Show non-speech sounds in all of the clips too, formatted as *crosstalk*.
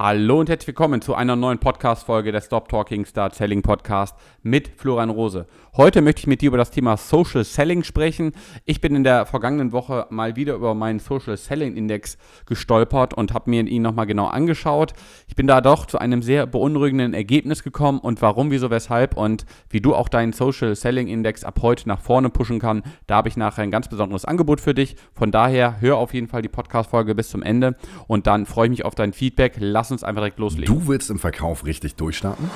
Hallo und herzlich willkommen zu einer neuen Podcast-Folge der Stop Talking Start Selling Podcast mit Florian Rose. Heute möchte ich mit dir über das Thema Social Selling sprechen. Ich bin in der vergangenen Woche mal wieder über meinen Social Selling Index gestolpert und habe mir ihn nochmal genau angeschaut. Ich bin da doch zu einem sehr beunruhigenden Ergebnis gekommen und warum, wieso, weshalb und wie du auch deinen Social Selling Index ab heute nach vorne pushen kann, da habe ich nachher ein ganz besonderes Angebot für dich. Von daher hör auf jeden Fall die Podcast-Folge bis zum Ende und dann freue ich mich auf dein Feedback. Lass lass uns einfach direkt loslegen. Du willst im Verkauf richtig durchstarten?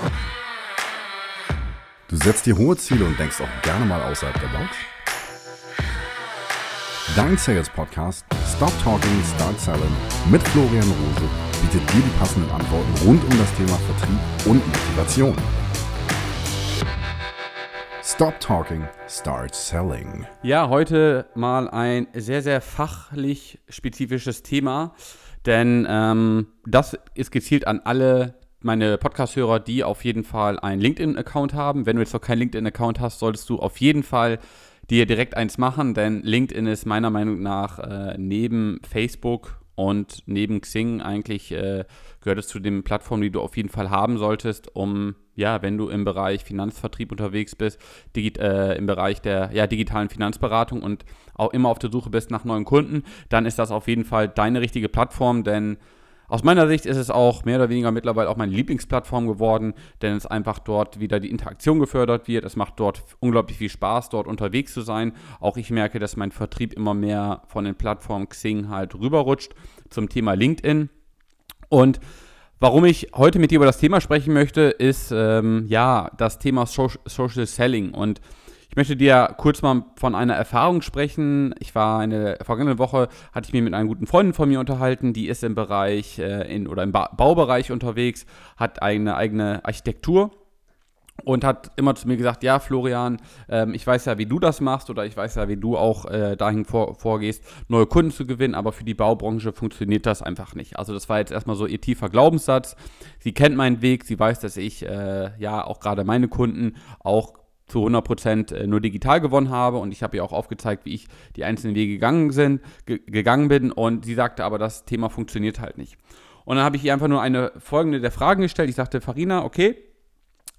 Du setzt dir hohe Ziele und denkst auch gerne mal außerhalb der Box? Dein Sales Podcast Stop Talking, Start Selling mit Florian Rose bietet dir die passenden Antworten rund um das Thema Vertrieb und Motivation. Stop Talking, Start Selling. Ja, heute mal ein sehr, sehr fachlich spezifisches Thema. Denn ähm, das ist gezielt an alle meine Podcast-Hörer, die auf jeden Fall einen LinkedIn-Account haben. Wenn du jetzt noch keinen LinkedIn-Account hast, solltest du auf jeden Fall dir direkt eins machen, denn LinkedIn ist meiner Meinung nach äh, neben Facebook und neben Xing eigentlich äh, gehört es zu den Plattformen, die du auf jeden Fall haben solltest, um, ja, wenn du im Bereich Finanzvertrieb unterwegs bist, digit, äh, im Bereich der ja, digitalen Finanzberatung und auch immer auf der Suche bist nach neuen Kunden, dann ist das auf jeden Fall deine richtige Plattform, denn aus meiner Sicht ist es auch mehr oder weniger mittlerweile auch meine Lieblingsplattform geworden, denn es einfach dort wieder die Interaktion gefördert wird. Es macht dort unglaublich viel Spaß, dort unterwegs zu sein. Auch ich merke, dass mein Vertrieb immer mehr von den Plattformen Xing halt rüberrutscht zum Thema LinkedIn. Und Warum ich heute mit dir über das Thema sprechen möchte, ist ähm, ja das Thema Social Selling. Und ich möchte dir kurz mal von einer Erfahrung sprechen. Ich war eine vergangene Woche, hatte ich mich mit einer guten Freundin von mir unterhalten, die ist im Bereich äh, in, oder im ba Baubereich unterwegs, hat eine eigene Architektur und hat immer zu mir gesagt, ja Florian, ähm, ich weiß ja, wie du das machst oder ich weiß ja, wie du auch äh, dahin vor, vorgehst, neue Kunden zu gewinnen, aber für die Baubranche funktioniert das einfach nicht. Also das war jetzt erstmal so ihr tiefer Glaubenssatz. Sie kennt meinen Weg, sie weiß, dass ich äh, ja auch gerade meine Kunden auch zu 100% äh, nur digital gewonnen habe und ich habe ihr auch aufgezeigt, wie ich die einzelnen Wege gegangen, sind, gegangen bin und sie sagte aber, das Thema funktioniert halt nicht. Und dann habe ich ihr einfach nur eine folgende der Fragen gestellt. Ich sagte, Farina, okay,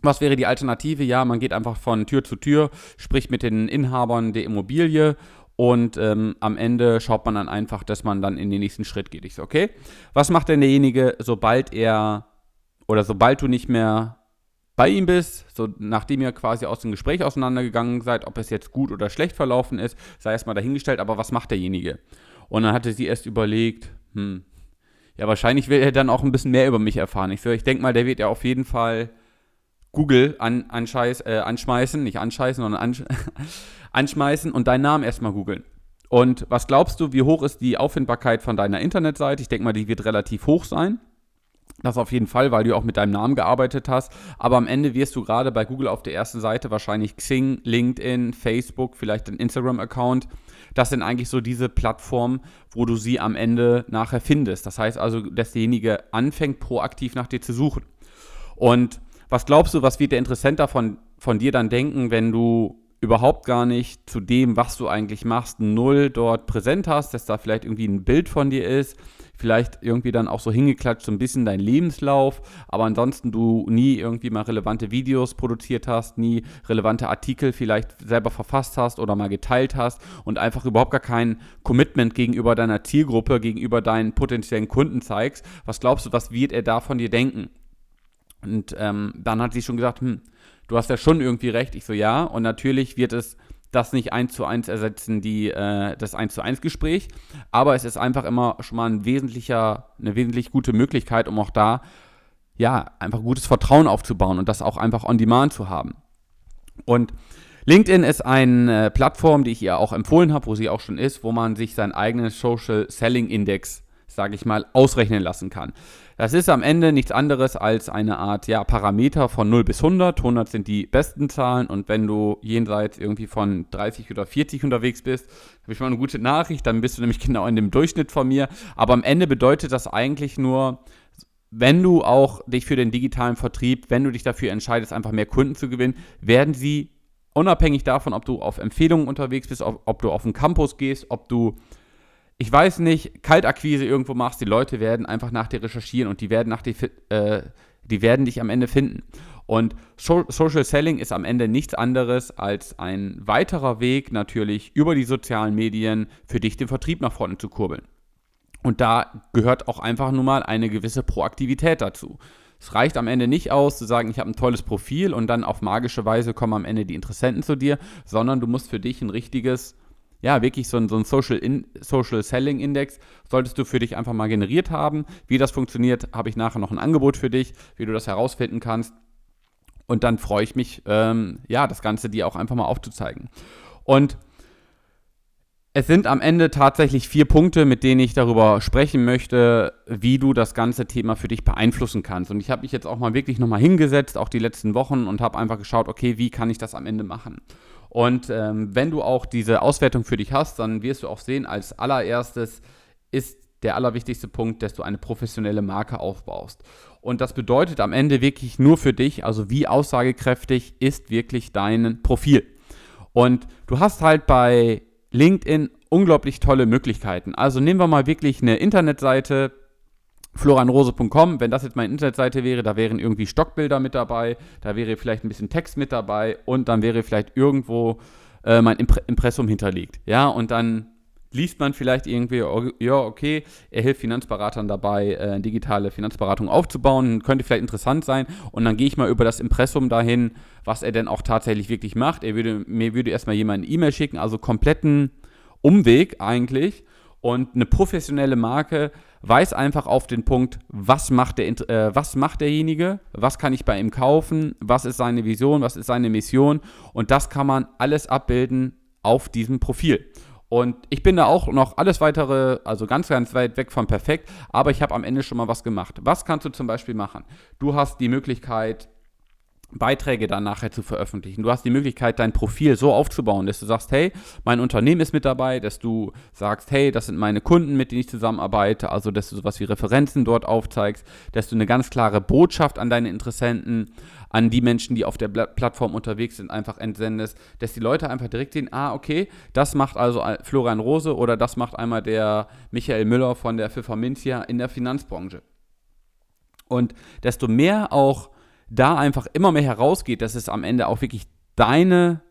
was wäre die Alternative? Ja, man geht einfach von Tür zu Tür, spricht mit den Inhabern der Immobilie und ähm, am Ende schaut man dann einfach, dass man dann in den nächsten Schritt geht. Ich so, okay, was macht denn derjenige, sobald er oder sobald du nicht mehr bei ihm bist, so nachdem ihr quasi aus dem Gespräch auseinandergegangen seid, ob es jetzt gut oder schlecht verlaufen ist, sei erstmal dahingestellt, aber was macht derjenige? Und dann hatte sie erst überlegt, hm, ja, wahrscheinlich will er dann auch ein bisschen mehr über mich erfahren. Ich so, ich denke mal, der wird ja auf jeden Fall Google an, anscheiß, äh, anschmeißen, nicht anscheißen, sondern ansch *laughs* anschmeißen und deinen Namen erstmal googeln. Und was glaubst du, wie hoch ist die Auffindbarkeit von deiner Internetseite? Ich denke mal, die wird relativ hoch sein. Das auf jeden Fall, weil du auch mit deinem Namen gearbeitet hast. Aber am Ende wirst du gerade bei Google auf der ersten Seite wahrscheinlich Xing, LinkedIn, Facebook, vielleicht ein Instagram-Account. Das sind eigentlich so diese Plattformen, wo du sie am Ende nachher findest. Das heißt also, dass derjenige anfängt, proaktiv nach dir zu suchen. Und was glaubst du, was wird der Interessent davon von dir dann denken, wenn du überhaupt gar nicht zu dem, was du eigentlich machst, null dort präsent hast, dass da vielleicht irgendwie ein Bild von dir ist, vielleicht irgendwie dann auch so hingeklatscht, so ein bisschen dein Lebenslauf, aber ansonsten du nie irgendwie mal relevante Videos produziert hast, nie relevante Artikel vielleicht selber verfasst hast oder mal geteilt hast und einfach überhaupt gar kein Commitment gegenüber deiner Zielgruppe, gegenüber deinen potenziellen Kunden zeigst, was glaubst du, was wird er da von dir denken? Und ähm, dann hat sie schon gesagt, hm, du hast ja schon irgendwie recht. Ich so, ja. Und natürlich wird es das nicht eins zu eins ersetzen, die, äh, das eins zu eins Gespräch. Aber es ist einfach immer schon mal ein wesentlicher, eine wesentlich gute Möglichkeit, um auch da, ja, einfach gutes Vertrauen aufzubauen und das auch einfach on demand zu haben. Und LinkedIn ist eine Plattform, die ich ihr auch empfohlen habe, wo sie auch schon ist, wo man sich seinen eigenen Social Selling Index sage ich mal, ausrechnen lassen kann. Das ist am Ende nichts anderes als eine Art ja, Parameter von 0 bis 100. 100 sind die besten Zahlen und wenn du jenseits irgendwie von 30 oder 40 unterwegs bist, habe ich mal eine gute Nachricht, dann bist du nämlich *laughs* genau in dem Durchschnitt von mir. Aber am Ende bedeutet das eigentlich nur, wenn du auch dich für den digitalen Vertrieb, wenn du dich dafür entscheidest, einfach mehr Kunden zu gewinnen, werden sie unabhängig davon, ob du auf Empfehlungen unterwegs bist, ob, ob du auf den Campus gehst, ob du ich weiß nicht, Kaltakquise irgendwo machst, die Leute werden einfach nach dir recherchieren und die werden nach dir, äh, die werden dich am Ende finden. Und so Social Selling ist am Ende nichts anderes als ein weiterer Weg, natürlich über die sozialen Medien für dich den Vertrieb nach vorne zu kurbeln. Und da gehört auch einfach nur mal eine gewisse Proaktivität dazu. Es reicht am Ende nicht aus, zu sagen, ich habe ein tolles Profil und dann auf magische Weise kommen am Ende die Interessenten zu dir, sondern du musst für dich ein richtiges, ja, wirklich so ein, so ein Social, In Social Selling Index solltest du für dich einfach mal generiert haben. Wie das funktioniert, habe ich nachher noch ein Angebot für dich, wie du das herausfinden kannst. Und dann freue ich mich, ähm, ja, das Ganze dir auch einfach mal aufzuzeigen. Und es sind am Ende tatsächlich vier Punkte, mit denen ich darüber sprechen möchte, wie du das ganze Thema für dich beeinflussen kannst. Und ich habe mich jetzt auch mal wirklich nochmal hingesetzt, auch die letzten Wochen, und habe einfach geschaut, okay, wie kann ich das am Ende machen? Und ähm, wenn du auch diese Auswertung für dich hast, dann wirst du auch sehen, als allererstes ist der allerwichtigste Punkt, dass du eine professionelle Marke aufbaust. Und das bedeutet am Ende wirklich nur für dich, also wie aussagekräftig ist wirklich dein Profil. Und du hast halt bei LinkedIn unglaublich tolle Möglichkeiten. Also nehmen wir mal wirklich eine Internetseite, floranrose.com, wenn das jetzt meine Internetseite wäre, da wären irgendwie Stockbilder mit dabei, da wäre vielleicht ein bisschen Text mit dabei und dann wäre vielleicht irgendwo äh, mein Impressum hinterlegt. Ja, und dann liest man vielleicht irgendwie, oh, ja, okay, er hilft Finanzberatern dabei, äh, digitale Finanzberatung aufzubauen, könnte vielleicht interessant sein. Und dann gehe ich mal über das Impressum dahin, was er denn auch tatsächlich wirklich macht. Er würde, mir würde erstmal jemand eine E-Mail schicken, also kompletten Umweg eigentlich. Und eine professionelle Marke weiß einfach auf den Punkt, was macht, der, äh, was macht derjenige, was kann ich bei ihm kaufen, was ist seine Vision, was ist seine Mission. Und das kann man alles abbilden auf diesem Profil. Und ich bin da auch noch alles weitere, also ganz, ganz weit weg von perfekt, aber ich habe am Ende schon mal was gemacht. Was kannst du zum Beispiel machen? Du hast die Möglichkeit, Beiträge dann nachher zu veröffentlichen. Du hast die Möglichkeit, dein Profil so aufzubauen, dass du sagst, hey, mein Unternehmen ist mit dabei, dass du sagst, hey, das sind meine Kunden, mit denen ich zusammenarbeite, also dass du sowas wie Referenzen dort aufzeigst, dass du eine ganz klare Botschaft an deine Interessenten, an die Menschen, die auf der Plattform unterwegs sind, einfach entsendest, dass die Leute einfach direkt sehen, ah, okay, das macht also Florian Rose oder das macht einmal der Michael Müller von der Pfefferminzia in der Finanzbranche. Und desto mehr auch da einfach immer mehr herausgeht, dass es am Ende auch wirklich deine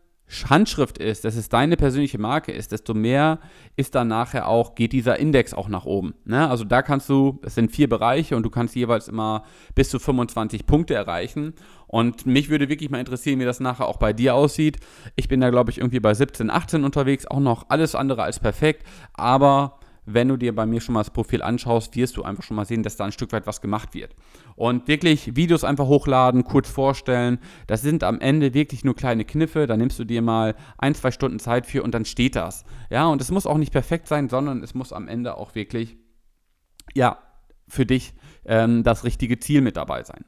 Handschrift ist, dass es deine persönliche Marke ist, desto mehr ist dann nachher auch, geht dieser Index auch nach oben. Ne? Also da kannst du, es sind vier Bereiche und du kannst jeweils immer bis zu 25 Punkte erreichen. Und mich würde wirklich mal interessieren, wie das nachher auch bei dir aussieht. Ich bin da, glaube ich, irgendwie bei 17, 18 unterwegs, auch noch alles andere als perfekt, aber wenn du dir bei mir schon mal das Profil anschaust, wirst du einfach schon mal sehen, dass da ein Stück weit was gemacht wird. Und wirklich Videos einfach hochladen, kurz vorstellen, das sind am Ende wirklich nur kleine Kniffe, da nimmst du dir mal ein, zwei Stunden Zeit für und dann steht das. Ja, und es muss auch nicht perfekt sein, sondern es muss am Ende auch wirklich, ja, für dich ähm, das richtige Ziel mit dabei sein.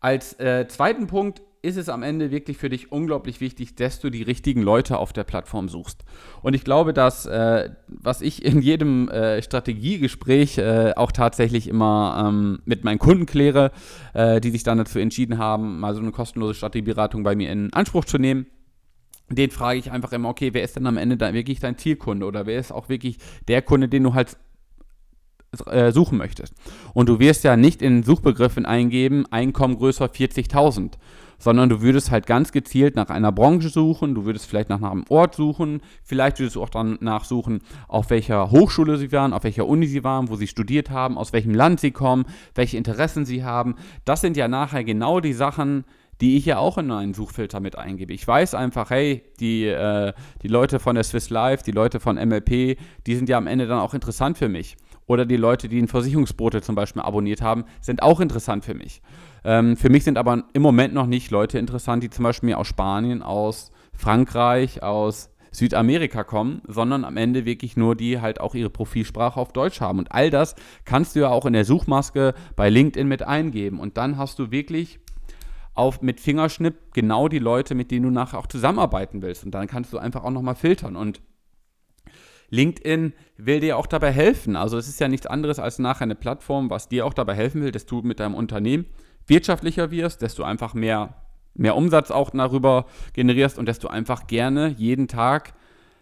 Als äh, zweiten Punkt ist es am Ende wirklich für dich unglaublich wichtig, dass du die richtigen Leute auf der Plattform suchst. Und ich glaube, dass, äh, was ich in jedem äh, Strategiegespräch äh, auch tatsächlich immer ähm, mit meinen Kunden kläre, äh, die sich dann dazu entschieden haben, mal so eine kostenlose Strategieberatung bei mir in Anspruch zu nehmen, den frage ich einfach immer, okay, wer ist denn am Ende da wirklich dein Zielkunde oder wer ist auch wirklich der Kunde, den du halt äh, suchen möchtest. Und du wirst ja nicht in Suchbegriffen eingeben, Einkommen größer 40.000, sondern du würdest halt ganz gezielt nach einer Branche suchen, du würdest vielleicht nach einem Ort suchen, vielleicht würdest du auch danach suchen, auf welcher Hochschule sie waren, auf welcher Uni sie waren, wo sie studiert haben, aus welchem Land sie kommen, welche Interessen sie haben. Das sind ja nachher genau die Sachen, die ich ja auch in einen Suchfilter mit eingebe. Ich weiß einfach, hey, die, äh, die Leute von der Swiss Life, die Leute von MLP, die sind ja am Ende dann auch interessant für mich. Oder die Leute, die ein Versicherungsbrote zum Beispiel abonniert haben, sind auch interessant für mich. Ähm, für mich sind aber im Moment noch nicht Leute interessant, die zum Beispiel aus Spanien, aus Frankreich, aus Südamerika kommen, sondern am Ende wirklich nur die halt auch ihre Profilsprache auf Deutsch haben. Und all das kannst du ja auch in der Suchmaske bei LinkedIn mit eingeben. Und dann hast du wirklich auf, mit Fingerschnipp genau die Leute, mit denen du nachher auch zusammenarbeiten willst. Und dann kannst du einfach auch nochmal filtern. Und LinkedIn will dir auch dabei helfen. Also es ist ja nichts anderes als nachher eine Plattform, was dir auch dabei helfen will, dass du mit deinem Unternehmen wirtschaftlicher wirst, du einfach mehr, mehr Umsatz auch darüber generierst und du einfach gerne jeden Tag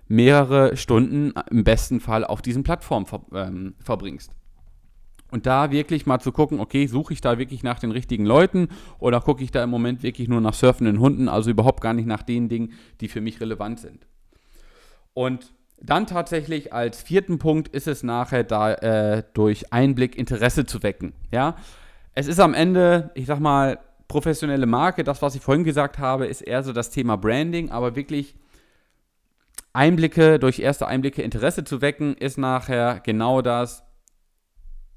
mehrere Stunden im besten Fall auf diesen Plattformen ver ähm, verbringst. Und da wirklich mal zu gucken, okay, suche ich da wirklich nach den richtigen Leuten oder gucke ich da im Moment wirklich nur nach surfenden Hunden, also überhaupt gar nicht nach den Dingen, die für mich relevant sind. Und dann tatsächlich als vierten Punkt ist es nachher da äh, durch Einblick Interesse zu wecken. Ja, es ist am Ende, ich sag mal, professionelle Marke. Das, was ich vorhin gesagt habe, ist eher so das Thema Branding, aber wirklich Einblicke durch erste Einblicke Interesse zu wecken, ist nachher genau das,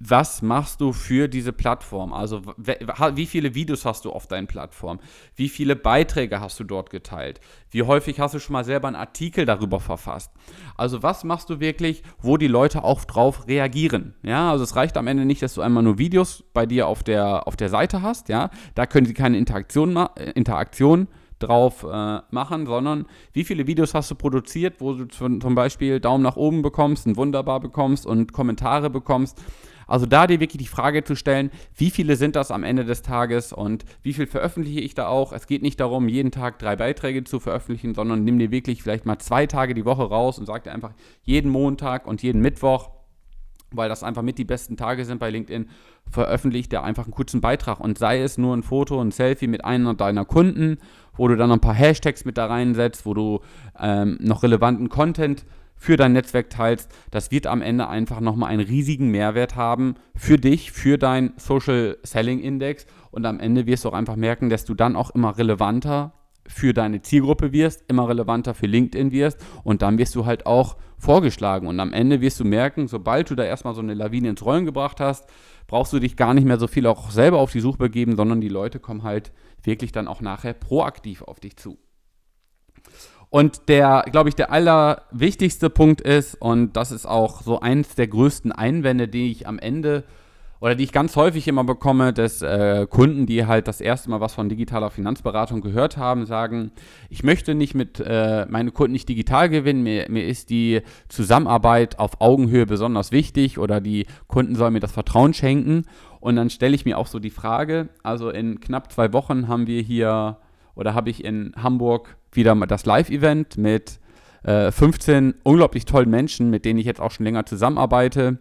was machst du für diese Plattform? Also wie viele Videos hast du auf deinen Plattform? Wie viele Beiträge hast du dort geteilt? Wie häufig hast du schon mal selber einen Artikel darüber verfasst? Also was machst du wirklich, wo die Leute auch drauf reagieren? Ja, also es reicht am Ende nicht, dass du einmal nur Videos bei dir auf der, auf der Seite hast, ja, da können sie keine Interaktion, äh, Interaktion drauf äh, machen, sondern wie viele Videos hast du produziert, wo du zum Beispiel Daumen nach oben bekommst, ein Wunderbar bekommst und Kommentare bekommst also da dir wirklich die Frage zu stellen, wie viele sind das am Ende des Tages und wie viel veröffentliche ich da auch? Es geht nicht darum, jeden Tag drei Beiträge zu veröffentlichen, sondern nimm dir wirklich vielleicht mal zwei Tage die Woche raus und sag dir einfach jeden Montag und jeden Mittwoch, weil das einfach mit die besten Tage sind bei LinkedIn, veröffentlicht der einfach einen kurzen Beitrag und sei es nur ein Foto, ein Selfie mit einer deiner Kunden, wo du dann noch ein paar Hashtags mit da reinsetzt, wo du ähm, noch relevanten Content für dein Netzwerk teilst, das wird am Ende einfach nochmal einen riesigen Mehrwert haben für dich, für dein Social Selling Index. Und am Ende wirst du auch einfach merken, dass du dann auch immer relevanter für deine Zielgruppe wirst, immer relevanter für LinkedIn wirst. Und dann wirst du halt auch vorgeschlagen. Und am Ende wirst du merken, sobald du da erstmal so eine Lawine ins Rollen gebracht hast, brauchst du dich gar nicht mehr so viel auch selber auf die Suche begeben, sondern die Leute kommen halt wirklich dann auch nachher proaktiv auf dich zu. Und der, glaube ich, der allerwichtigste Punkt ist, und das ist auch so eins der größten Einwände, die ich am Ende oder die ich ganz häufig immer bekomme, dass äh, Kunden, die halt das erste Mal was von digitaler Finanzberatung gehört haben, sagen, ich möchte nicht mit äh, meine Kunden nicht digital gewinnen, mir, mir ist die Zusammenarbeit auf Augenhöhe besonders wichtig oder die Kunden sollen mir das Vertrauen schenken. Und dann stelle ich mir auch so die Frage, also in knapp zwei Wochen haben wir hier oder habe ich in Hamburg wieder das Live-Event mit äh, 15 unglaublich tollen Menschen, mit denen ich jetzt auch schon länger zusammenarbeite.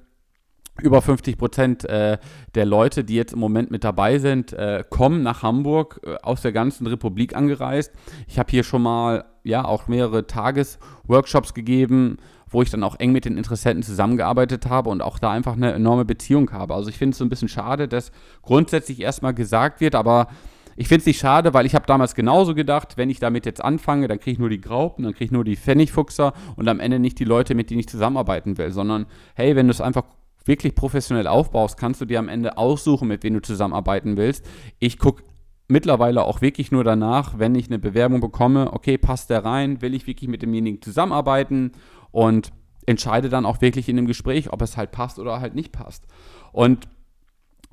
Über 50 Prozent äh, der Leute, die jetzt im Moment mit dabei sind, äh, kommen nach Hamburg äh, aus der ganzen Republik angereist. Ich habe hier schon mal ja auch mehrere Tagesworkshops gegeben, wo ich dann auch eng mit den Interessenten zusammengearbeitet habe und auch da einfach eine enorme Beziehung habe. Also ich finde es so ein bisschen schade, dass grundsätzlich erstmal gesagt wird, aber ich finde es nicht schade, weil ich habe damals genauso gedacht, wenn ich damit jetzt anfange, dann kriege ich nur die Graupen, dann kriege ich nur die Pfennigfuchser und am Ende nicht die Leute, mit denen ich zusammenarbeiten will, sondern hey, wenn du es einfach wirklich professionell aufbaust, kannst du dir am Ende aussuchen, mit wem du zusammenarbeiten willst. Ich gucke mittlerweile auch wirklich nur danach, wenn ich eine Bewerbung bekomme, okay, passt der rein, will ich wirklich mit demjenigen zusammenarbeiten und entscheide dann auch wirklich in dem Gespräch, ob es halt passt oder halt nicht passt. Und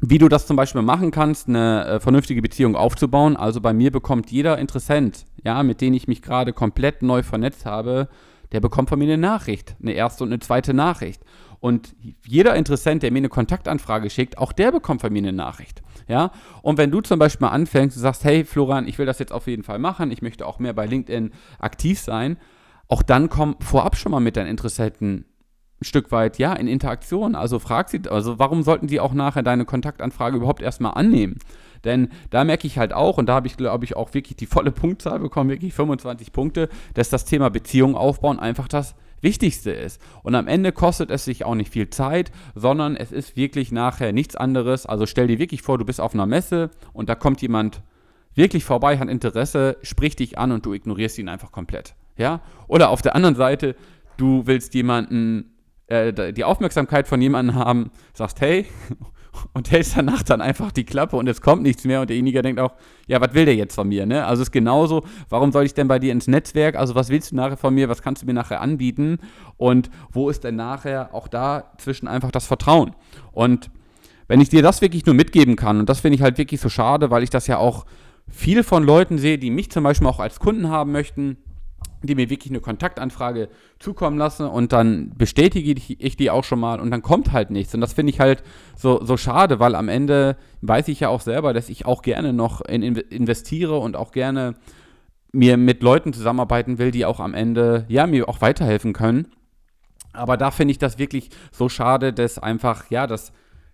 wie du das zum Beispiel machen kannst, eine äh, vernünftige Beziehung aufzubauen. Also bei mir bekommt jeder Interessent, ja, mit dem ich mich gerade komplett neu vernetzt habe, der bekommt von mir eine Nachricht, eine erste und eine zweite Nachricht. Und jeder Interessent, der mir eine Kontaktanfrage schickt, auch der bekommt von mir eine Nachricht. Ja? Und wenn du zum Beispiel mal anfängst und sagst, hey Florian, ich will das jetzt auf jeden Fall machen, ich möchte auch mehr bei LinkedIn aktiv sein, auch dann komm vorab schon mal mit deinen Interessenten ein Stück weit, ja, in Interaktion. Also frag sie, also warum sollten die auch nachher deine Kontaktanfrage überhaupt erstmal annehmen? Denn da merke ich halt auch, und da habe ich, glaube ich, auch wirklich die volle Punktzahl bekommen, wirklich 25 Punkte, dass das Thema Beziehung aufbauen einfach das Wichtigste ist. Und am Ende kostet es sich auch nicht viel Zeit, sondern es ist wirklich nachher nichts anderes. Also stell dir wirklich vor, du bist auf einer Messe und da kommt jemand wirklich vorbei, hat Interesse, spricht dich an und du ignorierst ihn einfach komplett. Ja? Oder auf der anderen Seite, du willst jemanden äh, die Aufmerksamkeit von jemandem haben, sagst, hey, *laughs* und hältst danach dann einfach die Klappe und es kommt nichts mehr und derjenige denkt auch, ja, was will der jetzt von mir, ne? Also es ist genauso, warum soll ich denn bei dir ins Netzwerk, also was willst du nachher von mir, was kannst du mir nachher anbieten und wo ist denn nachher auch da zwischen einfach das Vertrauen? Und wenn ich dir das wirklich nur mitgeben kann, und das finde ich halt wirklich so schade, weil ich das ja auch viel von Leuten sehe, die mich zum Beispiel auch als Kunden haben möchten, die mir wirklich eine Kontaktanfrage zukommen lassen und dann bestätige ich, die auch schon mal und dann kommt halt nichts. Und das finde ich halt so, so schade, weil am Ende weiß ich ja auch selber, dass ich auch gerne noch in, investiere und auch gerne mir mit Leuten zusammenarbeiten will, die auch am Ende, ja, mir auch weiterhelfen können. Aber da finde ich das wirklich so schade, dass einfach, ja, dass,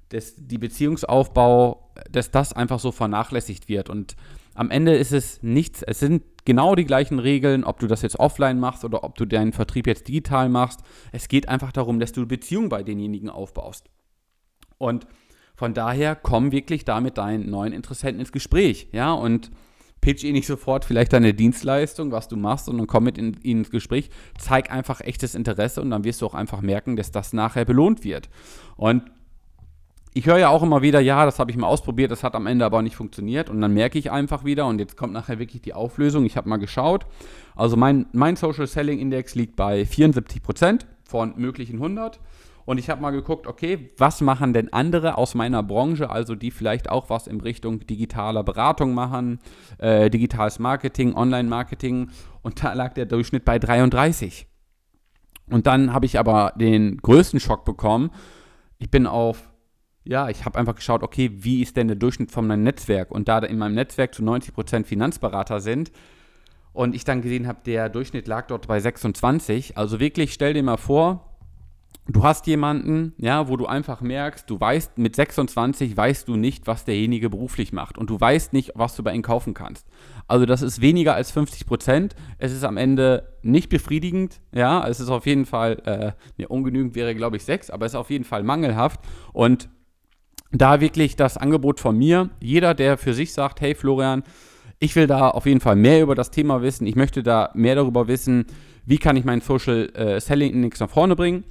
dass die Beziehungsaufbau, dass das einfach so vernachlässigt wird. Und am Ende ist es nichts, es sind genau die gleichen Regeln, ob du das jetzt offline machst oder ob du deinen Vertrieb jetzt digital machst. Es geht einfach darum, dass du Beziehung bei denjenigen aufbaust. Und von daher komm wirklich da mit deinen neuen Interessenten ins Gespräch, ja, und pitch ihnen nicht sofort vielleicht deine Dienstleistung, was du machst, sondern komm mit ihnen ins Gespräch, zeig einfach echtes Interesse und dann wirst du auch einfach merken, dass das nachher belohnt wird. Und ich höre ja auch immer wieder, ja, das habe ich mal ausprobiert, das hat am Ende aber nicht funktioniert. Und dann merke ich einfach wieder, und jetzt kommt nachher wirklich die Auflösung, ich habe mal geschaut. Also mein, mein Social Selling Index liegt bei 74% von möglichen 100. Und ich habe mal geguckt, okay, was machen denn andere aus meiner Branche, also die vielleicht auch was in Richtung digitaler Beratung machen, äh, digitales Marketing, Online-Marketing. Und da lag der Durchschnitt bei 33. Und dann habe ich aber den größten Schock bekommen. Ich bin auf, ja, ich habe einfach geschaut, okay, wie ist denn der Durchschnitt von meinem Netzwerk? Und da in meinem Netzwerk zu 90% Finanzberater sind, und ich dann gesehen habe, der Durchschnitt lag dort bei 26. Also wirklich, stell dir mal vor, du hast jemanden, ja, wo du einfach merkst, du weißt, mit 26 weißt du nicht, was derjenige beruflich macht und du weißt nicht, was du bei ihm kaufen kannst. Also das ist weniger als 50 Prozent. Es ist am Ende nicht befriedigend, ja, es ist auf jeden Fall, äh, ne, ungenügend wäre glaube ich 6, aber es ist auf jeden Fall mangelhaft und da wirklich das Angebot von mir, jeder, der für sich sagt, hey Florian, ich will da auf jeden Fall mehr über das Thema wissen, ich möchte da mehr darüber wissen, wie kann ich meinen Social äh, Selling Index nach vorne bringen,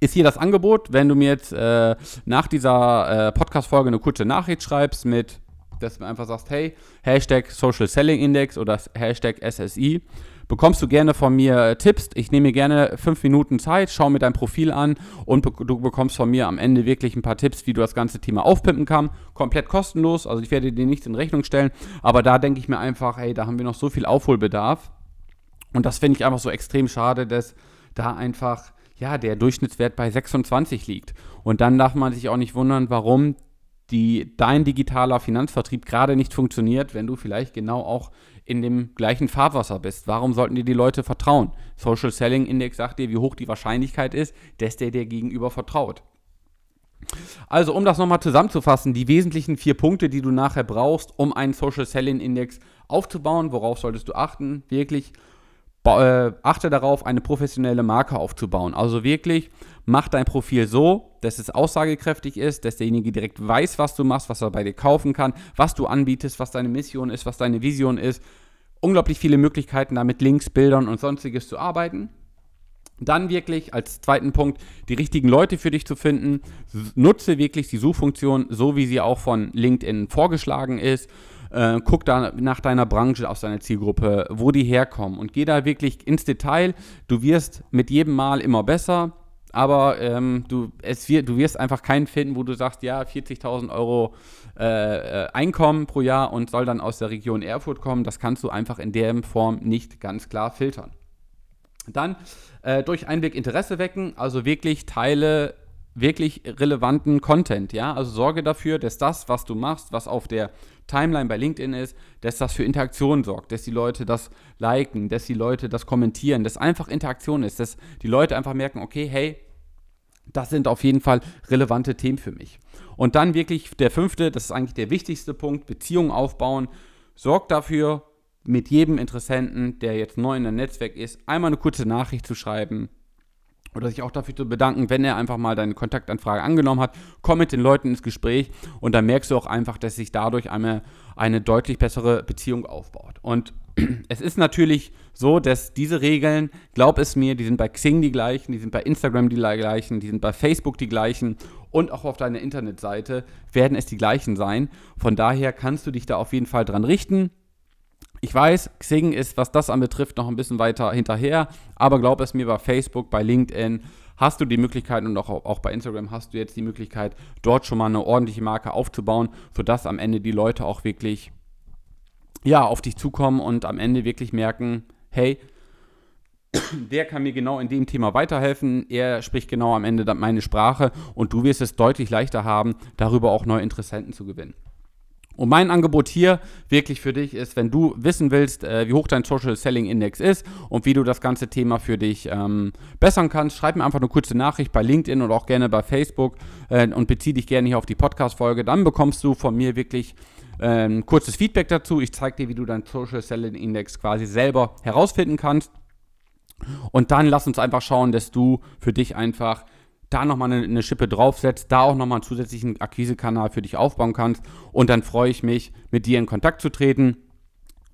ist hier das Angebot, wenn du mir jetzt äh, nach dieser äh, Podcast-Folge eine kurze Nachricht schreibst mit, dass du einfach sagst, hey, Hashtag Social Selling Index oder Hashtag SSI, bekommst du gerne von mir äh, Tipps. Ich nehme mir gerne fünf Minuten Zeit, schau mir dein Profil an und du bekommst von mir am Ende wirklich ein paar Tipps, wie du das ganze Thema aufpimpen kannst. Komplett kostenlos, also ich werde dir nichts in Rechnung stellen, aber da denke ich mir einfach, hey, da haben wir noch so viel Aufholbedarf. Und das finde ich einfach so extrem schade, dass da einfach ja, der Durchschnittswert bei 26 liegt. Und dann darf man sich auch nicht wundern, warum die, dein digitaler Finanzvertrieb gerade nicht funktioniert, wenn du vielleicht genau auch in dem gleichen Fahrwasser bist. Warum sollten dir die Leute vertrauen? Social Selling Index sagt dir, wie hoch die Wahrscheinlichkeit ist, dass der dir gegenüber vertraut. Also, um das nochmal zusammenzufassen, die wesentlichen vier Punkte, die du nachher brauchst, um einen Social Selling Index aufzubauen, worauf solltest du achten? Wirklich äh, achte darauf, eine professionelle Marke aufzubauen. Also wirklich, mach dein Profil so, dass es aussagekräftig ist, dass derjenige direkt weiß, was du machst, was er bei dir kaufen kann, was du anbietest, was deine Mission ist, was deine Vision ist. Unglaublich viele Möglichkeiten, da mit Links, Bildern und sonstiges zu arbeiten. Dann wirklich als zweiten Punkt die richtigen Leute für dich zu finden. Nutze wirklich die Suchfunktion, so wie sie auch von LinkedIn vorgeschlagen ist. Äh, guck da nach deiner Branche aus deiner Zielgruppe, wo die herkommen und geh da wirklich ins Detail. Du wirst mit jedem Mal immer besser, aber ähm, du, es wird, du wirst einfach keinen finden, wo du sagst, ja, 40.000 Euro äh, äh, Einkommen pro Jahr und soll dann aus der Region Erfurt kommen. Das kannst du einfach in der Form nicht ganz klar filtern. Dann äh, durch Einblick Interesse wecken, also wirklich teile wirklich relevanten Content, ja, also sorge dafür, dass das, was du machst, was auf der Timeline bei LinkedIn ist, dass das für Interaktion sorgt, dass die Leute das liken, dass die Leute das kommentieren, dass einfach Interaktion ist, dass die Leute einfach merken, okay, hey, das sind auf jeden Fall relevante Themen für mich. Und dann wirklich der fünfte, das ist eigentlich der wichtigste Punkt, Beziehungen aufbauen. Sorgt dafür, mit jedem Interessenten, der jetzt neu in der Netzwerk ist, einmal eine kurze Nachricht zu schreiben, oder sich auch dafür zu bedanken, wenn er einfach mal deine Kontaktanfrage angenommen hat. Komm mit den Leuten ins Gespräch und dann merkst du auch einfach, dass sich dadurch eine, eine deutlich bessere Beziehung aufbaut. Und *clears throat* es ist natürlich so, dass diese Regeln, glaub es mir, die sind bei Xing die gleichen, die sind bei Instagram die gleichen, die sind bei Facebook die gleichen und auch auf deiner Internetseite werden es die gleichen sein. Von daher kannst du dich da auf jeden Fall dran richten. Ich weiß, Xing ist, was das anbetrifft, noch ein bisschen weiter hinterher, aber glaub es mir, bei Facebook, bei LinkedIn hast du die Möglichkeit und auch, auch bei Instagram hast du jetzt die Möglichkeit, dort schon mal eine ordentliche Marke aufzubauen, sodass am Ende die Leute auch wirklich ja, auf dich zukommen und am Ende wirklich merken, hey, der kann mir genau in dem Thema weiterhelfen, er spricht genau am Ende meine Sprache und du wirst es deutlich leichter haben, darüber auch neue Interessenten zu gewinnen. Und mein Angebot hier wirklich für dich ist, wenn du wissen willst, äh, wie hoch dein Social Selling Index ist und wie du das ganze Thema für dich ähm, bessern kannst, schreib mir einfach eine kurze Nachricht bei LinkedIn oder auch gerne bei Facebook äh, und beziehe dich gerne hier auf die Podcast-Folge. Dann bekommst du von mir wirklich ein kurzes Feedback dazu. Ich zeige dir, wie du deinen Social Selling Index quasi selber herausfinden kannst. Und dann lass uns einfach schauen, dass du für dich einfach da nochmal eine, eine Schippe draufsetzt, da auch nochmal einen zusätzlichen Akquisekanal für dich aufbauen kannst. Und dann freue ich mich, mit dir in Kontakt zu treten,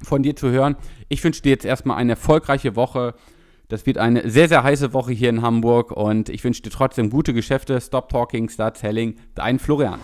von dir zu hören. Ich wünsche dir jetzt erstmal eine erfolgreiche Woche. Das wird eine sehr, sehr heiße Woche hier in Hamburg und ich wünsche dir trotzdem gute Geschäfte. Stop Talking, Start Selling. Dein Florian.